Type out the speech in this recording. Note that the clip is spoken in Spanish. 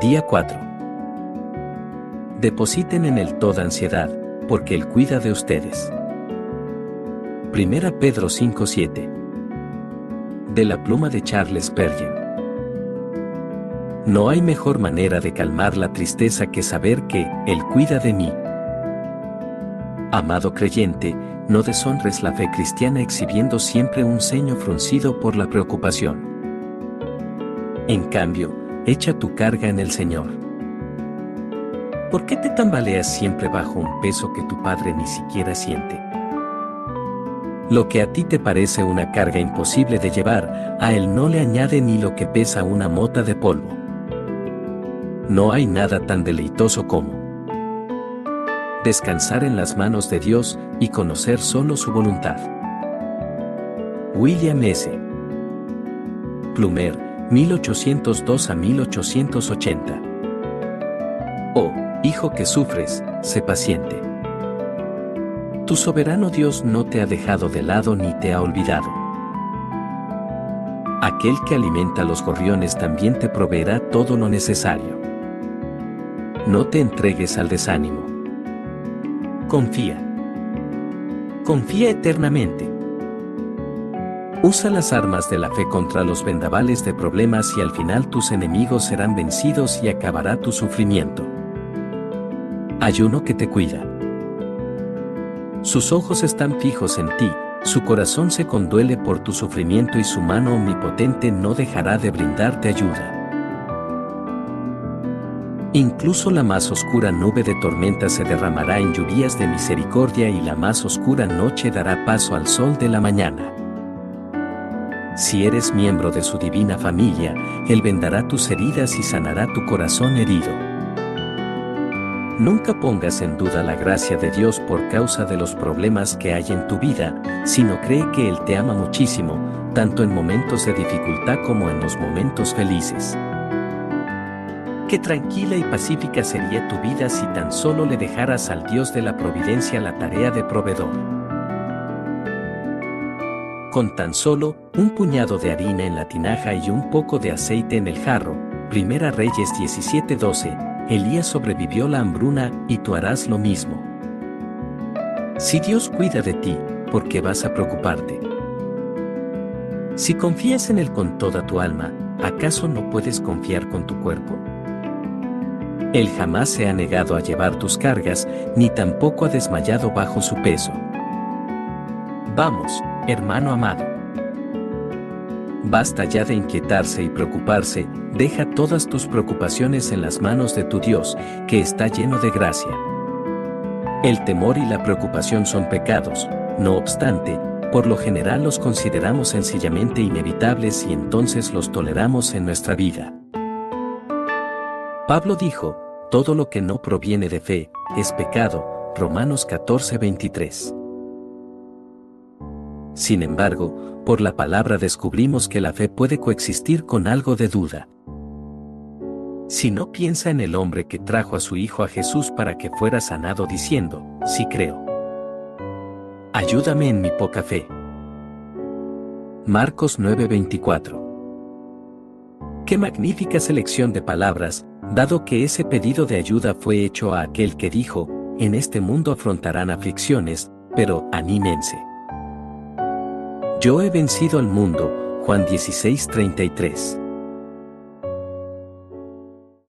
Día 4. Depositen en él toda ansiedad, porque él cuida de ustedes. Primera Pedro 5:7. De la pluma de Charles Spurgeon. No hay mejor manera de calmar la tristeza que saber que Él cuida de mí. Amado creyente, no deshonres la fe cristiana exhibiendo siempre un ceño fruncido por la preocupación. En cambio, echa tu carga en el Señor. ¿Por qué te tambaleas siempre bajo un peso que tu Padre ni siquiera siente? Lo que a ti te parece una carga imposible de llevar, a Él no le añade ni lo que pesa una mota de polvo. No hay nada tan deleitoso como descansar en las manos de Dios y conocer solo su voluntad. William S. Plumer, 1802 a 1880. Oh, hijo que sufres, sé paciente. Tu soberano Dios no te ha dejado de lado ni te ha olvidado. Aquel que alimenta los gorriones también te proveerá todo lo necesario. No te entregues al desánimo. Confía. Confía eternamente. Usa las armas de la fe contra los vendavales de problemas y al final tus enemigos serán vencidos y acabará tu sufrimiento. Hay uno que te cuida. Sus ojos están fijos en ti, su corazón se conduele por tu sufrimiento y su mano omnipotente no dejará de brindarte ayuda. Incluso la más oscura nube de tormenta se derramará en lluvias de misericordia y la más oscura noche dará paso al sol de la mañana. Si eres miembro de su divina familia, Él vendará tus heridas y sanará tu corazón herido. Nunca pongas en duda la gracia de Dios por causa de los problemas que hay en tu vida, sino cree que Él te ama muchísimo, tanto en momentos de dificultad como en los momentos felices. Qué tranquila y pacífica sería tu vida si tan solo le dejaras al Dios de la providencia la tarea de proveedor. Con tan solo un puñado de harina en la tinaja y un poco de aceite en el jarro, Primera Reyes 17:12, Elías sobrevivió la hambruna y tú harás lo mismo. Si Dios cuida de ti, ¿por qué vas a preocuparte? Si confías en Él con toda tu alma, ¿acaso no puedes confiar con tu cuerpo? Él jamás se ha negado a llevar tus cargas, ni tampoco ha desmayado bajo su peso. Vamos, hermano amado. Basta ya de inquietarse y preocuparse, deja todas tus preocupaciones en las manos de tu Dios, que está lleno de gracia. El temor y la preocupación son pecados, no obstante, por lo general los consideramos sencillamente inevitables y entonces los toleramos en nuestra vida. Pablo dijo, todo lo que no proviene de fe, es pecado, Romanos 14:23. Sin embargo, por la palabra descubrimos que la fe puede coexistir con algo de duda. Si no piensa en el hombre que trajo a su hijo a Jesús para que fuera sanado diciendo, sí creo. Ayúdame en mi poca fe. Marcos 9:24. Qué magnífica selección de palabras, dado que ese pedido de ayuda fue hecho a aquel que dijo, en este mundo afrontarán aflicciones, pero anímense. Yo he vencido al mundo, Juan 16:33.